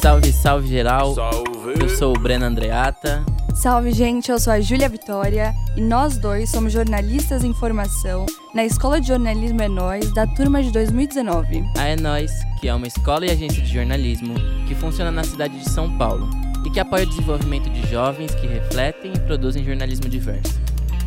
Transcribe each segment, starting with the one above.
Salve, salve geral. Salve. Eu sou o Breno Andreata. Salve, gente! Eu sou a Júlia Vitória e nós dois somos jornalistas em formação na Escola de Jornalismo É Nós, da turma de 2019. A É Nós, que é uma escola e agência de jornalismo que funciona na cidade de São Paulo e que apoia o desenvolvimento de jovens que refletem e produzem jornalismo diverso.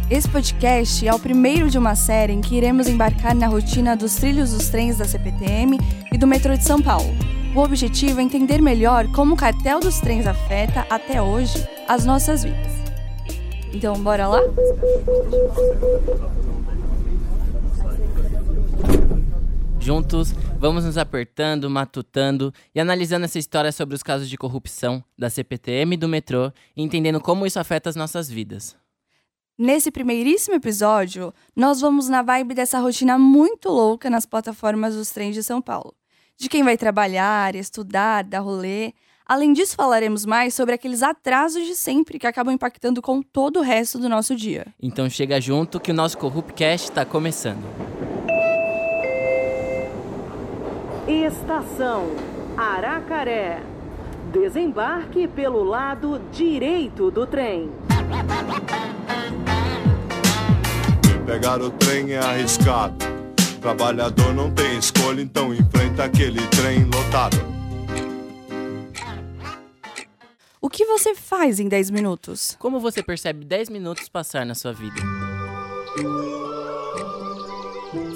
Esse podcast é o primeiro de uma série em que iremos embarcar na rotina dos trilhos dos trens da CPTM e do metrô de São Paulo. O objetivo é entender melhor como o cartel dos trens afeta, até hoje, as nossas vidas. Então, bora lá? Juntos, vamos nos apertando, matutando e analisando essa história sobre os casos de corrupção da CPTM e do metrô e entendendo como isso afeta as nossas vidas. Nesse primeiríssimo episódio, nós vamos na vibe dessa rotina muito louca nas plataformas dos trens de São Paulo. De quem vai trabalhar, estudar, dar rolê. Além disso, falaremos mais sobre aqueles atrasos de sempre que acabam impactando com todo o resto do nosso dia. Então chega junto que o nosso Corruptcast está começando. Estação Aracaré. Desembarque pelo lado direito do trem. Pegar o trem é arriscado. Trabalhador não tem escolha, então enfrenta aquele trem lotado. O que você faz em 10 minutos? Como você percebe 10 minutos passar na sua vida?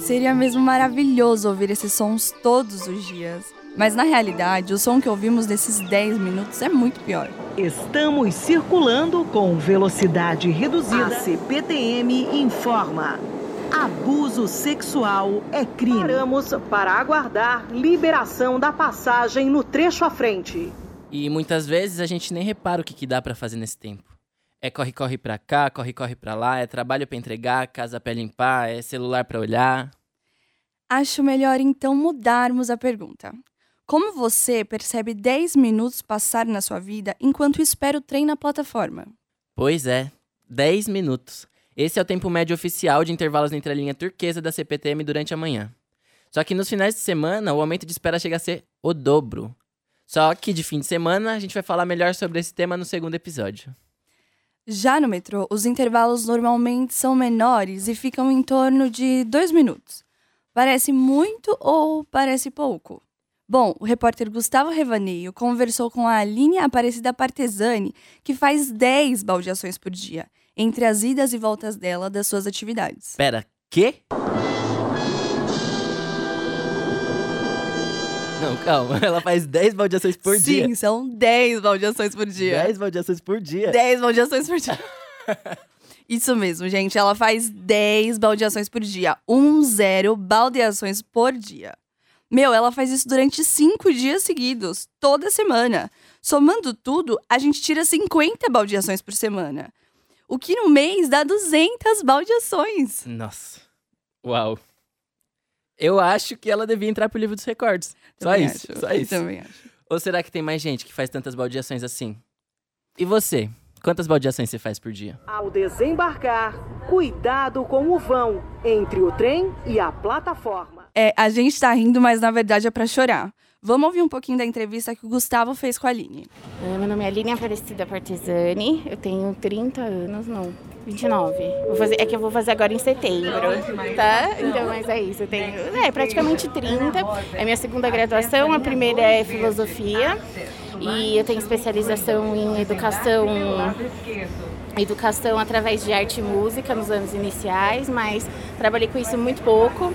Seria mesmo maravilhoso ouvir esses sons todos os dias. Mas na realidade, o som que ouvimos nesses 10 minutos é muito pior. Estamos circulando com velocidade reduzida. A CPTM informa. Abuso sexual é crime. Paramos para aguardar liberação da passagem no trecho à frente. E muitas vezes a gente nem repara o que, que dá pra fazer nesse tempo. É corre-corre pra cá, corre-corre pra lá, é trabalho pra entregar, casa pra limpar, é celular pra olhar. Acho melhor então mudarmos a pergunta. Como você percebe 10 minutos passar na sua vida enquanto espera o trem na plataforma? Pois é, 10 minutos. Esse é o tempo médio oficial de intervalos entre a linha turquesa da CPTM durante a manhã. Só que nos finais de semana, o aumento de espera chega a ser o dobro. Só que de fim de semana, a gente vai falar melhor sobre esse tema no segundo episódio. Já no metrô, os intervalos normalmente são menores e ficam em torno de 2 minutos. Parece muito ou parece pouco? Bom, o repórter Gustavo Revaneio conversou com a Aline Aparecida Partesani, que faz 10 baldeações por dia, entre as idas e voltas dela das suas atividades. Pera, quê? Não, calma. Ela faz 10 baldeações por Sim, dia. são 10 baldeações por dia. 10 baldeações por dia. 10 baldeações por dia. Isso mesmo, gente. Ela faz 10 baldeações por dia. Um zero baldeações por dia. Meu, ela faz isso durante cinco dias seguidos, toda semana. Somando tudo, a gente tira 50 baldeações por semana. O que no mês dá 200 baldeações. Nossa. Uau. Eu acho que ela devia entrar pro livro dos recordes. Só Também isso, acho, só isso. Também acho. Ou será que tem mais gente que faz tantas baldeações assim? E você? Quantas baldeações você faz por dia? Ao desembarcar, cuidado com o vão entre o trem e a plataforma. É, a gente tá rindo, mas na verdade é pra chorar. Vamos ouvir um pouquinho da entrevista que o Gustavo fez com a Aline. Ah, Meu nome é Aline Aparecida Partesani, eu tenho 30 anos, não, 29. Vou fazer, é que eu vou fazer agora em setembro, tá? Então, mas é isso, eu tenho é, praticamente 30. É minha segunda graduação, a primeira é filosofia e eu tenho especialização em educação educação através de arte e música nos anos iniciais, mas trabalhei com isso muito pouco.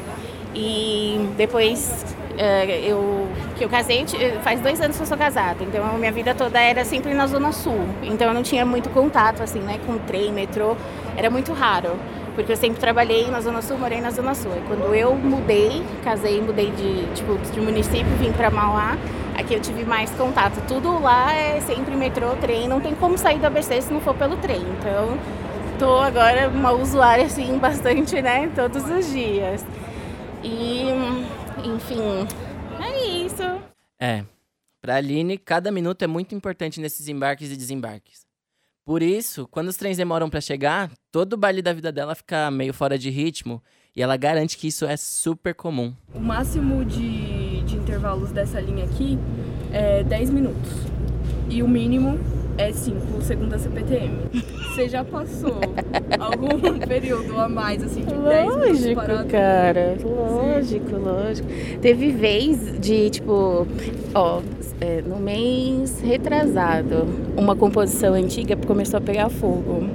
E depois eu que eu casei, ti- faz dois anos que eu sou casada, então a minha vida toda era sempre na Zona Sul. Então eu não tinha muito contato assim, né, com trem, metrô, era muito raro. Porque eu sempre trabalhei na Zona Sul, morei na Zona Sul. E quando eu mudei, casei, mudei de, tipo, de município, vim para Mauá, aqui eu tive mais contato. Tudo lá é sempre metrô, trem, não tem como sair do ABC se não for pelo trem. Então, tô agora uma usuária assim bastante, né, todos os dias. E, enfim, é isso. É. Pra Aline, cada minuto é muito importante nesses embarques e desembarques. Por isso, quando os trens demoram pra chegar, todo o baile da vida dela fica meio fora de ritmo e ela garante que isso é super comum. O máximo de, de intervalos dessa linha aqui é 10 minutos. E o mínimo é 5, segundo a CPTM. Você já passou algum período a mais, assim, de 10 Lógico, parado? cara. Lógico, lógico. Teve vez de, tipo, ó, é, no mês retrasado, uma composição antiga começou a pegar fogo.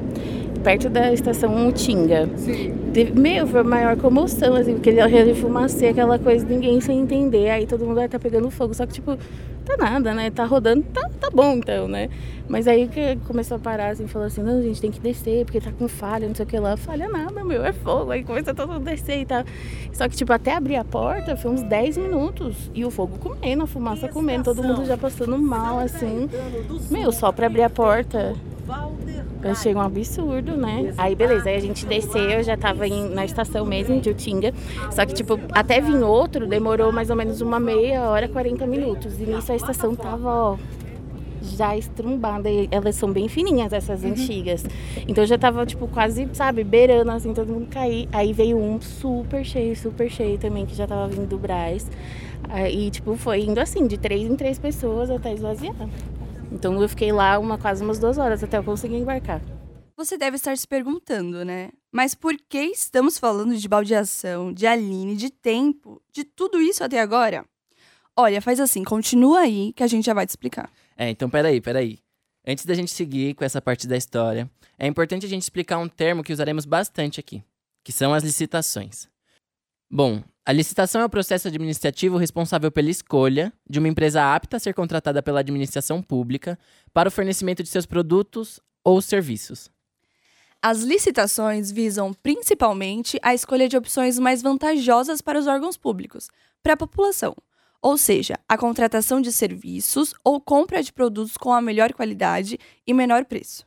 Perto da estação Utinga. Sim. Teve- Meu, foi a maior comoção, assim, porque ele fumacê, aquela coisa, ninguém sem entender. Aí todo mundo vai tá pegando fogo. Só que, tipo, tá nada, né? Tá rodando, tá, tá bom então, né? Mas aí que começou a parar, assim, falou assim, não, gente, tem que descer, porque tá com falha, não sei o que lá. Falha nada, meu, é fogo. Aí começou todo mundo a descer e tal. Só que, tipo, até abrir a porta foi uns 10 minutos. E o fogo comendo, a fumaça comendo, todo mundo já passando mal, assim. Meu, só pra abrir a porta. Eu achei um absurdo, né? Aí beleza, aí a gente desceu, eu já tava em- na estação mesmo de Utinga. Só que, tipo, até vir outro demorou mais ou menos uma meia hora, 40 minutos. E nisso a estação tava, ó, já estrumbada. E elas são bem fininhas, essas antigas. Então já tava, tipo, quase, sabe, beirando, assim, todo mundo cair. Aí veio um super cheio, super cheio também, que já tava vindo do Brás. Aí, tipo, foi indo assim, de três em três pessoas até esvaziar. Então eu fiquei lá uma, quase umas duas horas até eu conseguir embarcar. Você deve estar se perguntando, né? Mas por que estamos falando de baldeação, de Aline, de tempo, de tudo isso até agora? Olha, faz assim, continua aí que a gente já vai te explicar. É, então peraí, peraí. Antes da gente seguir com essa parte da história, é importante a gente explicar um termo que usaremos bastante aqui, que são as licitações. Bom, a licitação é o processo administrativo responsável pela escolha de uma empresa apta a ser contratada pela administração pública para o fornecimento de seus produtos ou serviços. As licitações visam principalmente a escolha de opções mais vantajosas para os órgãos públicos, para a população, ou seja, a contratação de serviços ou compra de produtos com a melhor qualidade e menor preço.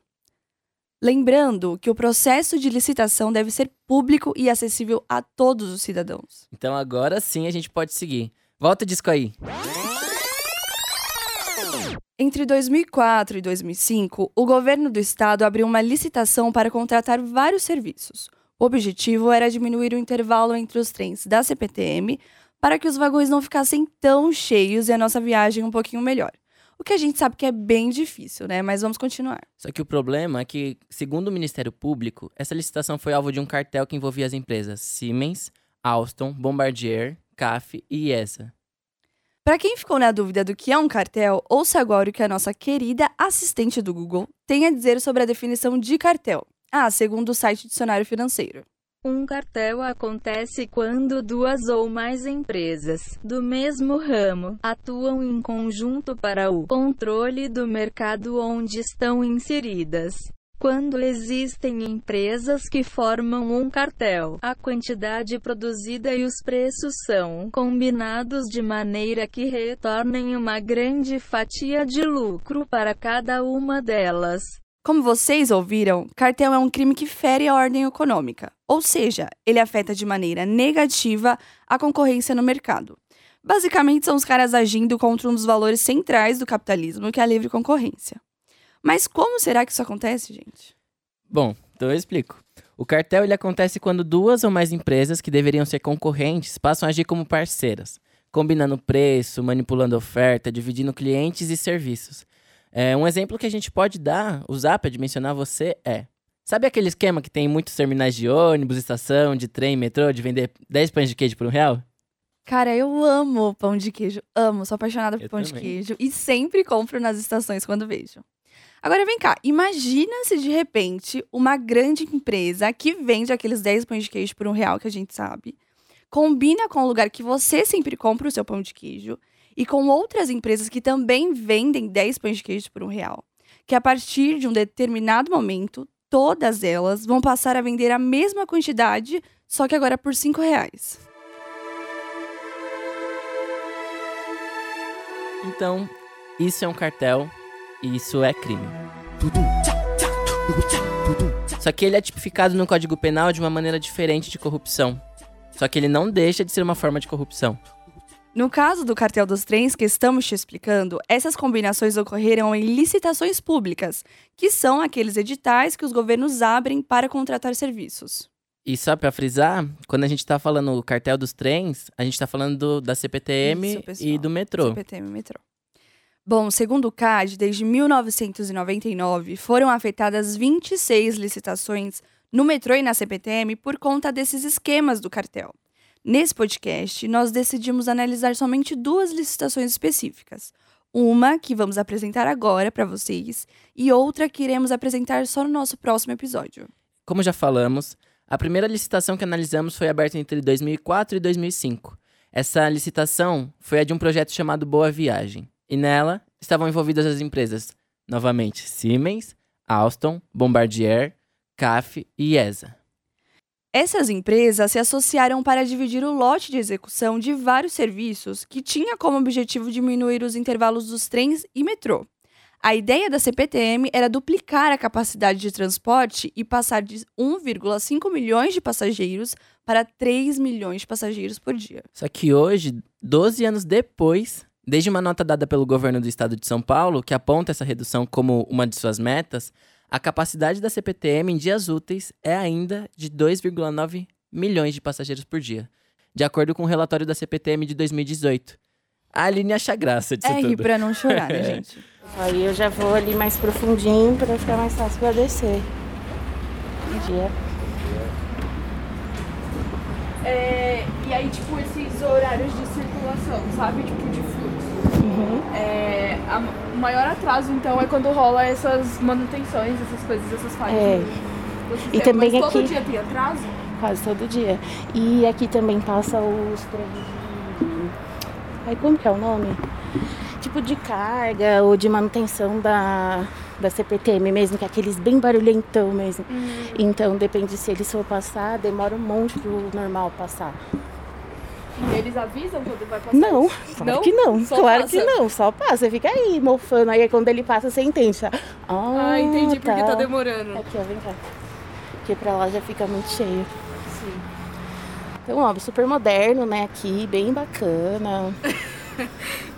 Lembrando que o processo de licitação deve ser público e acessível a todos os cidadãos. Então agora sim a gente pode seguir. Volta o disco aí. Entre 2004 e 2005, o governo do estado abriu uma licitação para contratar vários serviços. O objetivo era diminuir o intervalo entre os trens da CPTM para que os vagões não ficassem tão cheios e a nossa viagem um pouquinho melhor. O que a gente sabe que é bem difícil, né? Mas vamos continuar. Só que o problema é que, segundo o Ministério Público, essa licitação foi alvo de um cartel que envolvia as empresas Siemens, Alstom, Bombardier, CAF e IESA. Para quem ficou na dúvida do que é um cartel, ouça agora o que a nossa querida assistente do Google tem a dizer sobre a definição de cartel. Ah, segundo o site Dicionário Financeiro. Um cartel acontece quando duas ou mais empresas do mesmo ramo atuam em conjunto para o controle do mercado onde estão inseridas. Quando existem empresas que formam um cartel, a quantidade produzida e os preços são combinados de maneira que retornem uma grande fatia de lucro para cada uma delas. Como vocês ouviram, cartel é um crime que fere a ordem econômica, ou seja, ele afeta de maneira negativa a concorrência no mercado. Basicamente, são os caras agindo contra um dos valores centrais do capitalismo, que é a livre concorrência. Mas como será que isso acontece, gente? Bom, então eu explico. O cartel ele acontece quando duas ou mais empresas que deveriam ser concorrentes passam a agir como parceiras, combinando preço, manipulando oferta, dividindo clientes e serviços. É, um exemplo que a gente pode dar, usar para dimensionar você é. Sabe aquele esquema que tem em muitos terminais de ônibus, estação, de trem, metrô, de vender 10 pães de queijo por um real? Cara, eu amo pão de queijo. Amo, sou apaixonada por Eu pão de também. queijo e sempre compro nas estações quando vejo. Agora vem cá, imagina se de repente uma grande empresa que vende aqueles 10 pães de queijo por um real que a gente sabe, combina com o lugar que você sempre compra o seu pão de queijo e com outras empresas que também vendem 10 pães de queijo por um real. Que a partir de um determinado momento, todas elas vão passar a vender a mesma quantidade, só que agora por 5 reais. Então, isso é um cartel e isso é crime. Só que ele é tipificado no Código Penal de uma maneira diferente de corrupção. Só que ele não deixa de ser uma forma de corrupção. No caso do cartel dos trens que estamos te explicando, essas combinações ocorreram em licitações públicas, que são aqueles editais que os governos abrem para contratar serviços. E só pra frisar, quando a gente tá falando o cartel dos trens, a gente tá falando do- da CPTM Isso, e do metrô. CPTM e metrô. Bom, segundo o CAD, desde 1999 foram afetadas 26 licitações no metrô e na CPTM por conta desses esquemas do cartel. Nesse podcast, nós decidimos analisar somente duas licitações específicas. Uma que vamos apresentar agora para vocês e outra que iremos apresentar só no nosso próximo episódio. Como já falamos, a primeira licitação que analisamos foi aberta entre 2004 e 2005. Essa licitação foi a de um projeto chamado Boa Viagem, e nela estavam envolvidas as empresas, novamente, Siemens, Alstom, Bombardier, CAF e IESA. Essas empresas se associaram para dividir o lote de execução de vários serviços que tinha como objetivo diminuir os intervalos dos trens e metrô. A ideia da CPTM era duplicar a capacidade de transporte e passar de 1,5 milhões de passageiros para 3 milhões de passageiros por dia. Só que hoje, 12 anos depois, desde uma nota dada pelo governo do estado de São Paulo, que aponta essa redução como uma de suas metas, a capacidade da CPTM em dias úteis é ainda de 2,9 milhões de passageiros por dia, de acordo com o relatório da CPTM de 2018. A Aline acha graça disso É tudo. pra não chorar, né, gente? Aí eu já vou ali mais profundinho para ficar mais fácil para descer. Bom dia. É, e aí, tipo, esses horários de circulação, sabe? Tipo, de. Uhum. É, a- o maior atraso, então, é quando rola essas manutenções, essas coisas, essas falhas. É. E também Mas todo aqui- dia tem atraso? Quase todo dia. E aqui também passa os trens de. Ai, como que é o nome? Tipo de carga ou de manutenção da, da CPTM mesmo, que é aqueles bem barulhentão mesmo. Então depende se eles for passar, demora um monte pro normal passar. Eles avisam quando vai passar? Não, claro que não. Só claro passa? que não, só passa, fica aí mofando. Aí quando ele passa, você entende. tá? Ah, Ah, entendi porque tá tá. demorando. Aqui, ó, vem cá. Porque pra lá já fica muito cheio. Sim. Então, ó, super moderno, né? Aqui, bem bacana.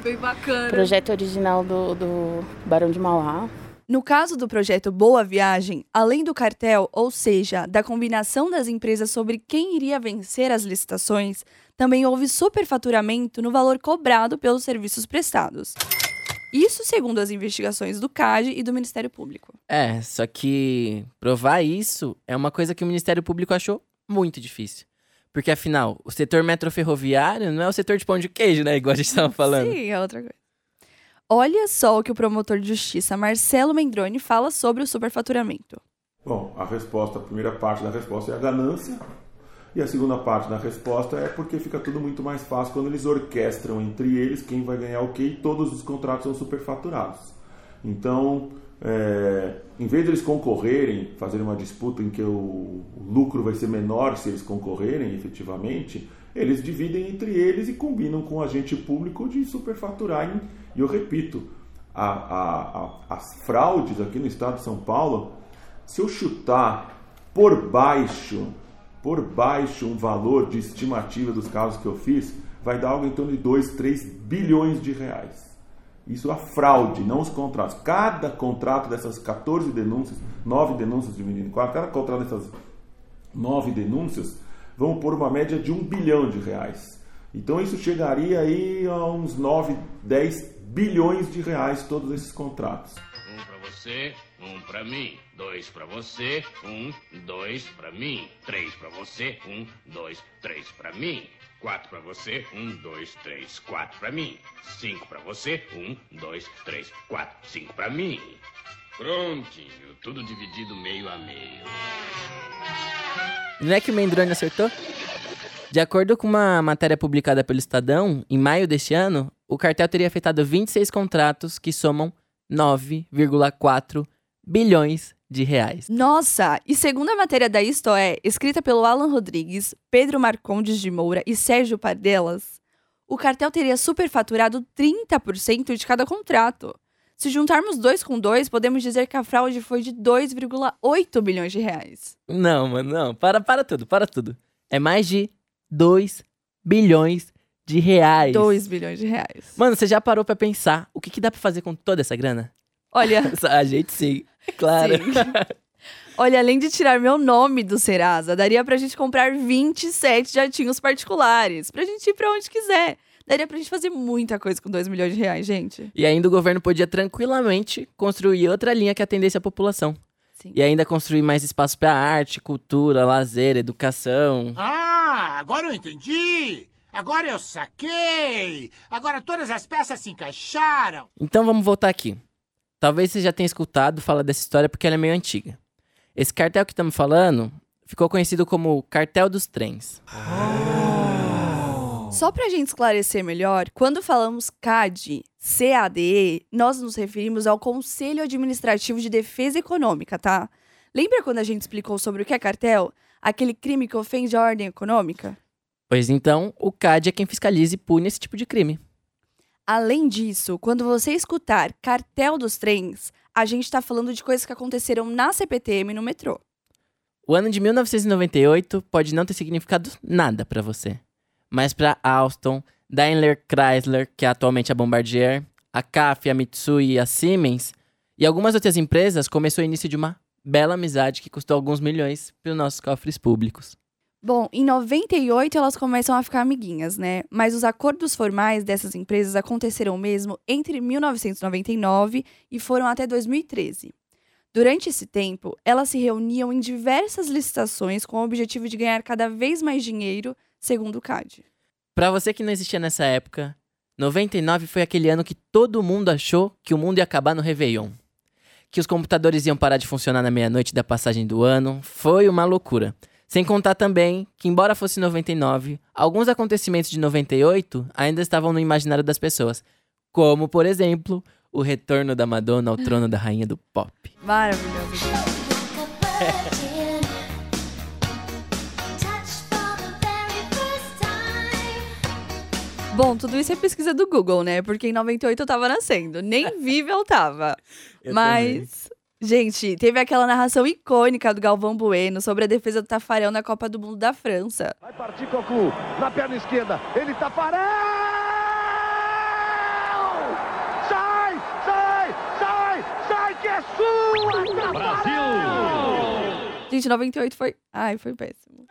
Bem bacana. Projeto original do, do Barão de Mauá. No caso do projeto Boa Viagem, além do cartel, ou seja, da combinação das empresas sobre quem iria vencer as licitações, também houve superfaturamento no valor cobrado pelos serviços prestados. Isso segundo as investigações do CAD e do Ministério Público. É, só que provar isso é uma coisa que o Ministério Público achou muito difícil. Porque afinal, o setor metroferroviário não é o setor de pão de queijo, né? Igual a gente estava falando. Sim, é outra coisa. Olha só o que o promotor de justiça Marcelo Mendrone fala sobre o superfaturamento. Bom, a resposta, a primeira parte da resposta é a ganância. E a segunda parte da resposta é porque fica tudo muito mais fácil quando eles orquestram entre eles quem vai ganhar o quê e todos os contratos são superfaturados. Então, é, em vez de eles concorrerem, fazerem uma disputa em que o, lucro vai ser menor se eles concorrerem efetivamente, eles dividem entre eles e combinam com o agente público de superfaturarem. E eu repito, a- a- a- as fraudes aqui no estado de São Paulo, se eu chutar por baixo, por baixo um valor de estimativa dos casos que eu fiz, vai dar algo em torno de 2, 3 bilhões de reais. Isso a fraude, não os contratos. Cada contrato dessas 14 denúncias, 9 denúncias dividido em 4, cada contrato dessas 9 denúncias vão por uma média de 1 bilhão de reais. Então isso chegaria aí a uns 9, 10 bilhões de reais todos esses contratos. Um pra você, um pra mim. Dois pra você, um, dois pra mim. Três pra você, um, dois, três pra mim. Quatro pra você, um, dois, três, quatro pra mim. Cinco pra você, um, dois, três, quatro, cinco pra mim. Prontinho, tudo dividido meio a meio. Não é que o Mendrone acertou? De acordo com uma matéria publicada pelo Estadão, em maio deste ano, o cartel teria afetado 26 contratos que somam 9,4 bilhões de reais. Nossa! E segundo a matéria da Isto É, escrita pelo Alan Rodrigues, Pedro Marcondes de Moura e Sérgio Pardelas, o cartel teria superfaturado 30% de cada contrato. Se juntarmos dois com dois, podemos dizer que a fraude foi de 2,8 bilhões de reais. Não, mano, não. Para, para tudo, para tudo. É mais de 2 bilhões de reais. 2 bilhões de reais. Mano, você já parou pra pensar o que, que dá pra fazer com toda essa grana? Olha, A gente sim, é claro. Sim. Olha, além de tirar meu nome do Serasa, daria pra gente comprar 27 jatinhos particulares. Pra gente ir pra onde quiser. Daria pra gente fazer muita coisa com 2 milhões de reais, gente. E ainda o governo podia tranquilamente construir outra linha que atendesse a população. Sim. E ainda construir mais espaço para arte, cultura, lazer, educação. Ah, agora eu entendi! Agora eu saquei! Agora todas as peças se encaixaram! Então vamos voltar aqui. Talvez você já tenha escutado falar dessa história porque ela é meio antiga. Esse cartel que estamos falando ficou conhecido como Cartel dos Trens. Só pra gente esclarecer melhor, quando falamos CAD, CADE, nós nos referimos ao Conselho Administrativo de Defesa Econômica, tá? Lembra quando a gente explicou sobre o que é cartel? Aquele crime que ofende a ordem econômica? Pois então, o CAD é quem fiscaliza e pune esse tipo de crime. Além disso, quando você escutar cartel dos trens, a gente tá falando de coisas que aconteceram na CPTM e no metrô. O ano de 1998 pode não ter significado nada pra você. Mas pra Alstom, Daimler Chrysler, que é atualmente a Bombardier, a CAF, a Mitsui e a Siemens, e algumas outras empresas, começou o início de uma bela amizade que custou alguns milhões para os nossos cofres públicos. Bom, em 98 elas começam a ficar amiguinhas, né? Mas os acordos formais dessas empresas aconteceram mesmo entre 1999 e foram até 2013. Durante esse tempo, elas se reuniam em diversas licitações com o objetivo de ganhar cada vez mais dinheiro, segundo o CAD. Pra você que não existia nessa época, 99 foi aquele ano que todo mundo achou que o mundo ia acabar no Réveillon. Que os computadores iam parar de funcionar na meia-noite da passagem do ano. Foi uma loucura. Sem contar também que, embora fosse 99, alguns acontecimentos de 98 ainda estavam no imaginário das pessoas. Como, por exemplo, o retorno da Madonna ao trono da rainha do pop. Maravilhoso. Bom, tudo isso é pesquisa do Google, né? Porque em 98 eu tava nascendo. Nem viva eu tava. Eu Mas, gente, teve aquela narração icônica do Galvão Bueno sobre a defesa do Tafarel na Copa do Mundo da França. Vai partir Cocu, na perna esquerda, ele tá Tafarel! Sai, sai, sai, sai que é sua! Brasil! Gente, 98 foi. Ai, foi péssimo.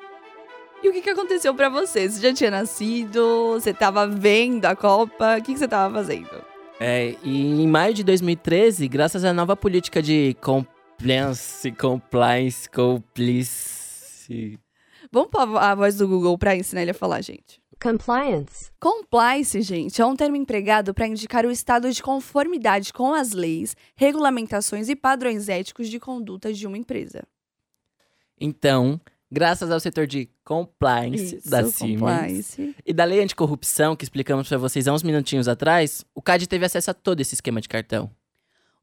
E o que, que aconteceu pra você? Você já tinha nascido? Você tava vendo a Copa? O que, que você tava fazendo? É, e em maio de 2013, graças à nova política de compliance, compliance, complice. Vamos pôr a voz do Google pra ensinar ele a falar, gente. Compliance. Compliance, gente, é um termo empregado para indicar o estado de conformidade com as leis, regulamentações e padrões éticos de conduta de uma empresa. Então, graças ao setor de compliance Isso, da Siemens compliance. e da lei anticorrupção que explicamos para vocês há uns minutinhos atrás, o CAD teve acesso a todo esse esquema de cartel.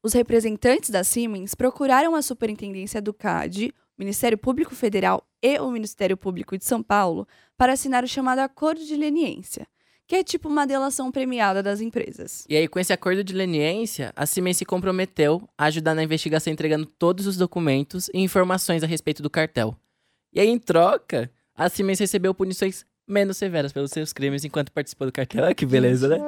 Os representantes da Siemens procuraram a Superintendência do CAD, o Ministério Público Federal e o Ministério Público de São Paulo para assinar o chamado Acordo de Leniência, que é tipo uma delação premiada das empresas. E aí, com esse acordo de leniência, a Siemens se comprometeu a ajudar na investigação entregando todos os documentos e informações a respeito do cartel. E aí, em troca, a Siemens recebeu punições menos severas pelos seus crimes enquanto participou do cartel. Olha que beleza, né?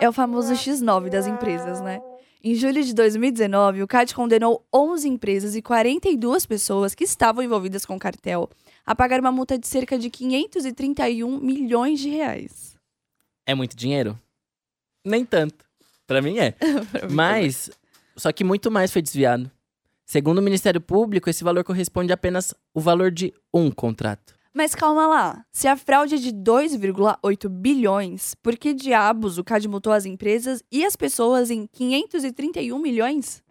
É o famoso X9 das empresas, né? Em julho de 2019, o CAD condenou 11 empresas e 42 pessoas que estavam envolvidas com o cartel a pagar uma multa de cerca de 531 milhões de reais. É muito dinheiro? Nem tanto. Pra mim é. Mim Mas, só que muito mais foi desviado. Segundo o Ministério Público, esse valor corresponde a apenas o valor de um contrato. Mas calma lá, se a fraude é de 2,8 bilhões, por que diabos o CAD multou as empresas e as pessoas em 531 milhões?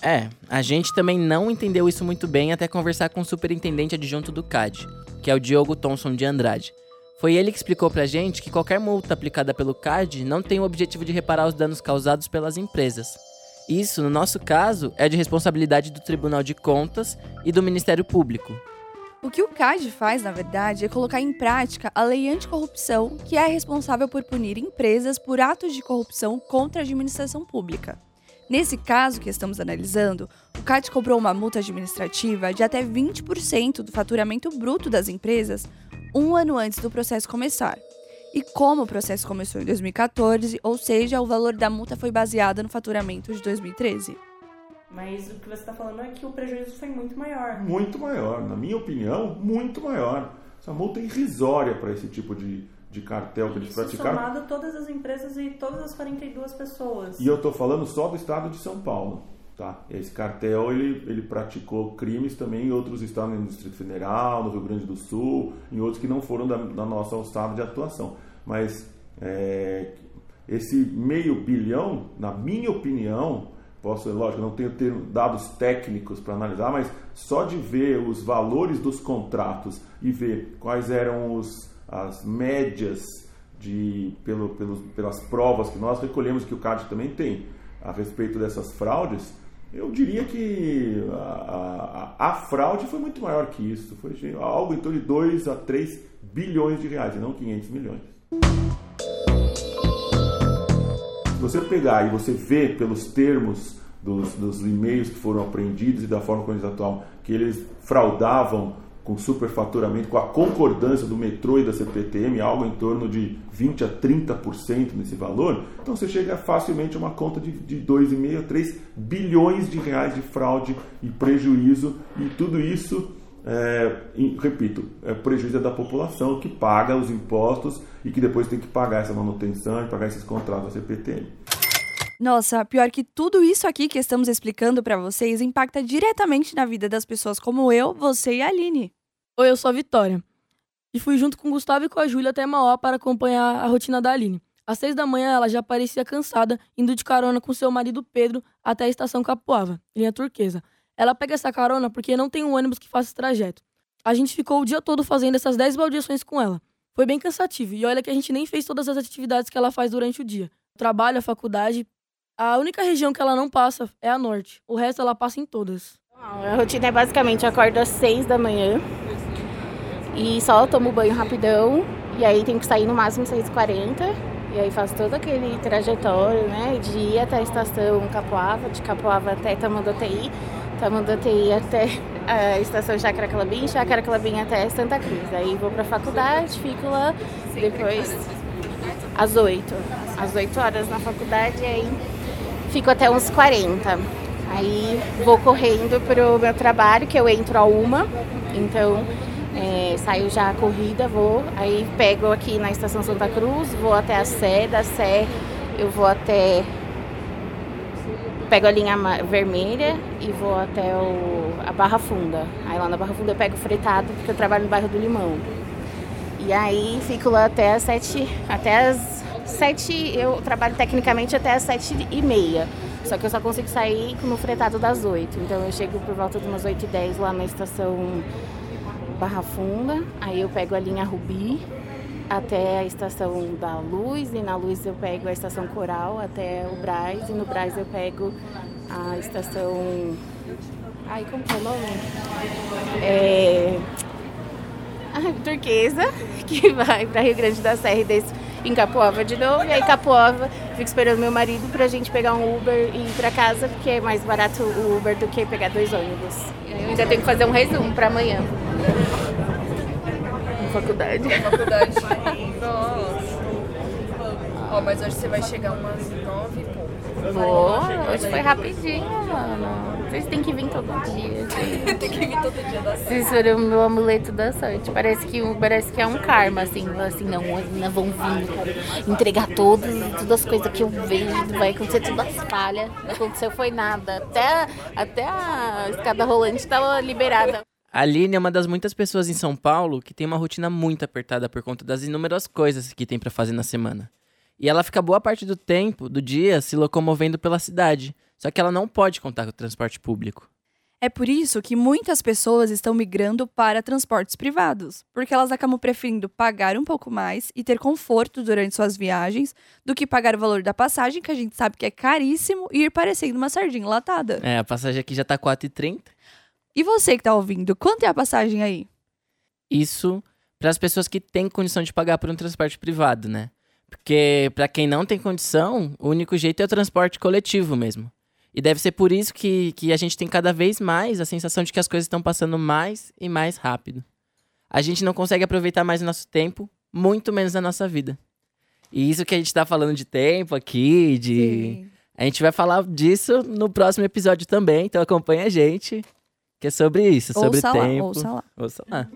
É, a gente também não entendeu isso muito bem até conversar com o superintendente adjunto do CAD, que é o Diogo Thomson de Andrade. Foi ele que explicou pra gente que qualquer multa aplicada pelo CAD não tem o objetivo de reparar os danos causados pelas empresas. Isso, no nosso caso, é de responsabilidade do Tribunal de Contas e do Ministério Público. O que o CAD faz, na verdade, é colocar em prática a lei anticorrupção, que é responsável por punir empresas por atos de corrupção contra a administração pública. Nesse caso que estamos analisando, o CAD cobrou uma multa administrativa de até 20% do faturamento bruto das empresas um ano antes do processo começar. E como o processo começou em 2014, ou seja, o valor da multa foi baseado no faturamento de 2013. Mas o que você está falando é que o prejuízo foi muito maior. Muito maior, na minha opinião, muito maior. Essa multa é irrisória para esse tipo de, de cartel que eles Isso praticaram. somado todas as empresas e todas as 42 pessoas. E eu estou falando só do estado de São Paulo. Tá? Esse cartel ele, ele praticou crimes também em outros estados, no Distrito Federal, no Rio Grande do Sul, em outros que não foram da, da nossa alçada de atuação. Mas é, esse meio bilhão, na minha opinião, posso, lógico, não tenho ter dados técnicos para analisar, mas só de ver os valores dos contratos e ver quais eram os, as médias de, pelo, pelos, pelas provas que nós recolhemos, que o CAD também tem, a respeito dessas fraudes, eu diria que a, a, a, fraude foi muito maior que isso. Foi algo em torno de 2 a 3 bilhões de reais, não 500 milhões. Se você pegar e você ver pelos termos dos, dos e-mails que foram apreendidos e da forma como eles atuam, que eles fraudavam com superfaturamento, com a concordância do metrô e da CPTM, algo em torno de 20 a 30% nesse valor, então você chega facilmente a uma conta de, de 2,5 a 3 bilhões de reais de fraude e prejuízo, e tudo isso, é, repito, é prejuízo da população que paga os impostos e que depois tem que pagar essa manutenção e pagar esses contratos da CPTM. Nossa, pior que tudo isso aqui que estamos explicando para vocês impacta diretamente na vida das pessoas como eu, você e a Aline. Oi, eu sou a Vitória. E fui junto com o Gustavo e com a Júlia até Mauá para acompanhar a rotina da Aline. Às seis da manhã, ela já parecia cansada, indo de carona com seu marido Pedro até a estação Capoava, linha turquesa. Ela pega essa carona porque não tem um ônibus que faça esse trajeto. A gente ficou o dia todo fazendo essas dez baldeações com ela. Foi bem cansativo, e olha que a gente nem fez todas as atividades que ela faz durante o dia. Trabalho, a faculdade. A única região que ela não passa é a norte. O resto ela passa em todas. A rotina é basicamente, acordo às seis da manhã, e só tomo banho rapidão. E aí tem que sair no máximo 6h40. E aí faço todo aquele trajetório, né? De ir até a estação Capoava, de Capoava até Tamanduateí, Tamanduateí até a estação Chácara Clabim até Santa Cruz. Aí vou pra faculdade, fico lá, depois às 8. Às 8 horas na faculdade, aí fico até uns 40. Aí vou correndo pro meu trabalho, que eu entro a uma, então é, saio já a corrida, vou, aí pego aqui na estação Santa Cruz, vou até a Sé, da Sé eu vou até. Pego a linha vermelha e vou até o, a Barra Funda. Aí lá na Barra Funda eu pego fretado, porque eu trabalho no bairro do Limão. E aí fico lá até as sete. Até as sete. Eu trabalho tecnicamente até as sete e meia. Só que eu só consigo sair no fretado das oito. Então eu chego por volta de umas oito e dez lá na estação Barra Funda, aí eu pego a linha Rubi até a estação da Luz, e na Luz eu pego a estação Coral até o Braz, e no Braz eu pego a estação. Ai, como que é o nome? É. A Turquesa, que vai para Rio Grande da Serra e desce em Capoava de novo, e aí Capoava, fico esperando meu marido pra gente pegar um Uber e ir pra casa, porque é mais barato o Uber do que pegar dois ônibus. Eu ainda tenho que fazer um resumo pra amanhã. Na faculdade. Na faculdade. Nossa. Ó, mas hoje você vai chegar umas nove e pouco. Vou, hoje foi rapidinho, mano. Vocês têm que vir todo dia. Tem que vir todo dia da Vocês foram o meu amuleto da sorte. Parece que, parece que é um karma, assim. Assim, não, meninas vão vir entregar todas, todas as coisas que eu vejo. Vai acontecer tudo as falhas. Não aconteceu foi nada. Até, até a escada rolante estava liberada. A Aline é uma das muitas pessoas em São Paulo que tem uma rotina muito apertada por conta das inúmeras coisas que tem pra fazer na semana. E ela fica boa parte do tempo, do dia, se locomovendo pela cidade. Só que ela não pode contar com o transporte público. É por isso que muitas pessoas estão migrando para transportes privados, porque elas acabam preferindo pagar um pouco mais e ter conforto durante suas viagens do que pagar o valor da passagem, que a gente sabe que é caríssimo, e ir parecendo uma sardinha latada. É, a passagem aqui já tá 4,30. E você que tá ouvindo, quanto é a passagem aí? Isso para as pessoas que têm condição de pagar por um transporte privado, né? Porque para quem não tem condição, o único jeito é o transporte coletivo mesmo. E deve ser por isso que, que a gente tem cada vez mais a sensação de que as coisas estão passando mais e mais rápido. A gente não consegue aproveitar mais o nosso tempo, muito menos a nossa vida. E isso que a gente tá falando de tempo aqui, de. Sim. A gente vai falar disso no próximo episódio também, então acompanha a gente, que é sobre isso, sobre Ouça lá, tempo. ouça lá. Ouça lá.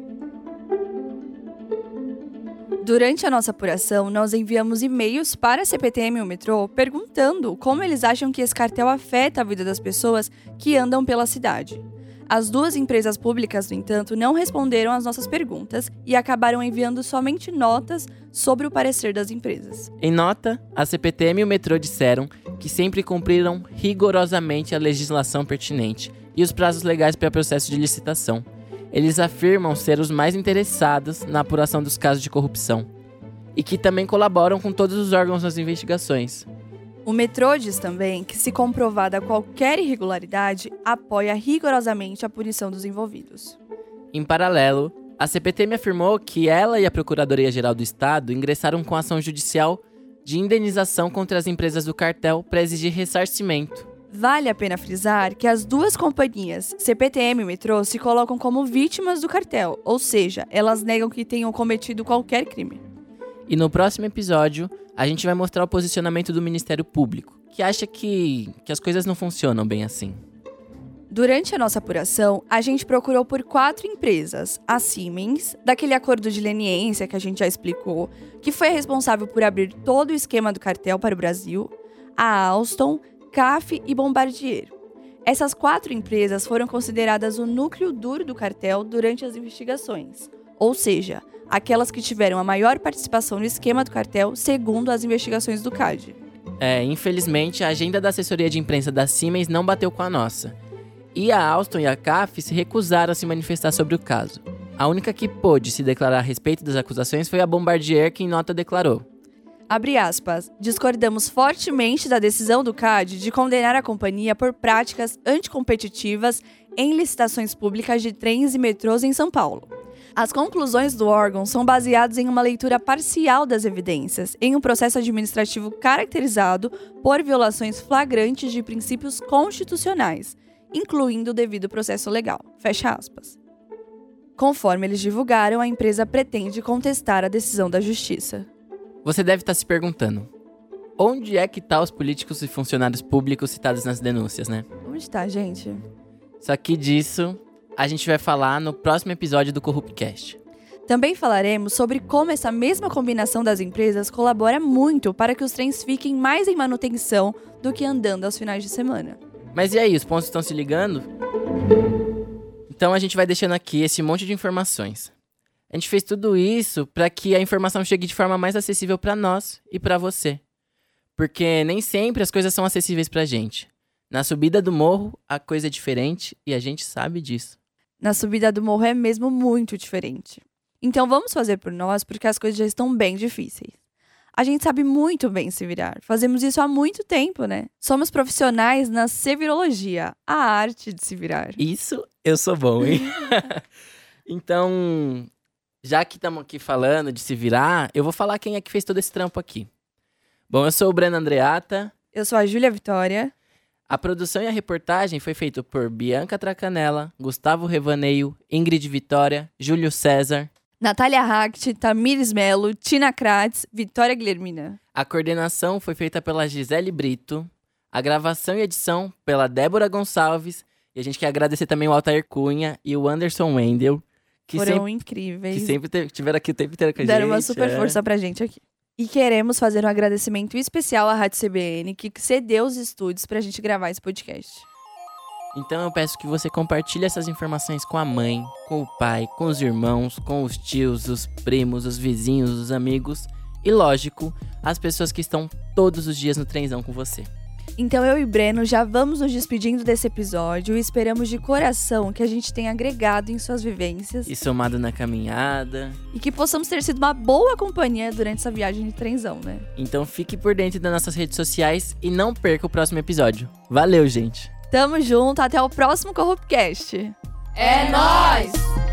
Durante a nossa apuração, nós enviamos e-mails para a CPTM e o metrô perguntando como eles acham que esse cartel afeta a vida das pessoas que andam pela cidade. As duas empresas públicas, no entanto, não responderam às nossas perguntas e acabaram enviando somente notas sobre o parecer das empresas. Em nota, a CPTM e o metrô disseram que sempre cumpriram rigorosamente a legislação pertinente e os prazos legais para o processo de licitação. Eles afirmam ser os mais interessados na apuração dos casos de corrupção e que também colaboram com todos os órgãos nas investigações. O metrô diz também que, se comprovada qualquer irregularidade, apoia rigorosamente a punição dos envolvidos. Em paralelo, a CPTM afirmou que ela e a Procuradoria-Geral do Estado ingressaram com ação judicial de indenização contra as empresas do cartel para exigir ressarcimento. Vale a pena frisar que as duas companhias, CPTM e Metrô, se colocam como vítimas do cartel, ou seja, elas negam que tenham cometido qualquer crime. E no próximo episódio, a gente vai mostrar o posicionamento do Ministério Público, que acha que, que as coisas não funcionam bem assim. Durante a nossa apuração, a gente procurou por quatro empresas: a Siemens, daquele acordo de leniência que a gente já explicou, que foi responsável por abrir todo o esquema do cartel para o Brasil, a Alstom, CAF e Bombardier. Essas quatro empresas foram consideradas o núcleo duro do cartel durante as investigações, ou seja, aquelas que tiveram a maior participação no esquema do cartel, segundo as investigações do CAD. É, infelizmente, a agenda da assessoria de imprensa da Siemens não bateu com a nossa. E a Alstom e a CAF se recusaram a se manifestar sobre o caso. A única que pôde se declarar a respeito das acusações foi a Bombardier, que em nota declarou. Abre aspas. Discordamos fortemente da decisão do CAD de condenar a companhia por práticas anticompetitivas em licitações públicas de trens e metrôs em São Paulo. As conclusões do órgão são baseadas em uma leitura parcial das evidências, em um processo administrativo caracterizado por violações flagrantes de princípios constitucionais, incluindo o devido processo legal. Fecha aspas. Conforme eles divulgaram, a empresa pretende contestar a decisão da justiça. Você deve estar se perguntando: onde é que tá os políticos e funcionários públicos citados nas denúncias, né? Onde tá, gente? Só que disso a gente vai falar no próximo episódio do Corruptcast. Também falaremos sobre como essa mesma combinação das empresas colabora muito para que os trens fiquem mais em manutenção do que andando aos finais de semana. Mas e aí, os pontos estão se ligando? Então a gente vai deixando aqui esse monte de informações. A gente fez tudo isso para que a informação chegue de forma mais acessível para nós e para você. Porque nem sempre as coisas são acessíveis pra gente. Na subida do morro, a coisa é diferente e a gente sabe disso. Na subida do morro é mesmo muito diferente. Então vamos fazer por nós porque as coisas já estão bem difíceis. A gente sabe muito bem se virar. Fazemos isso há muito tempo, né? Somos profissionais na sevirologia, a arte de se virar. Isso eu sou bom, hein? então, já que estamos aqui falando de se virar, eu vou falar quem é que fez todo esse trampo aqui. Bom, eu sou o Breno Andreata. Eu sou a Júlia Vitória. A produção e a reportagem foi feita por Bianca Tracanella, Gustavo Revaneio, Ingrid Vitória, Júlio César, Natália Hacht, Tamires Melo, Tina Kratz, Vitória Guilhermina. A coordenação foi feita pela Gisele Brito, a gravação e edição pela Débora Gonçalves, e a gente quer agradecer também o Altair Cunha e o Anderson Wendel, que, Foram sempre, incríveis. que sempre tiveram aqui o tempo inteiro com a Deram gente. uma super é. força pra gente aqui. E queremos fazer um agradecimento especial à Rádio CBN, que cedeu os estúdios pra gente gravar esse podcast. Então eu peço que você compartilhe essas informações com a mãe, com o pai, com os irmãos, com os tios, os primos, os vizinhos, os amigos e, lógico, as pessoas que estão todos os dias no trenzão com você. Então eu e Breno já vamos nos despedindo desse episódio e esperamos de coração que a gente tenha agregado em suas vivências E somado na caminhada. e que possamos ter sido uma boa companhia durante essa viagem de trenzão, né? Então fique por dentro das nossas redes sociais e não perca o próximo episódio. Valeu, gente! Tamo junto, até o próximo Corruptcast. É nóis!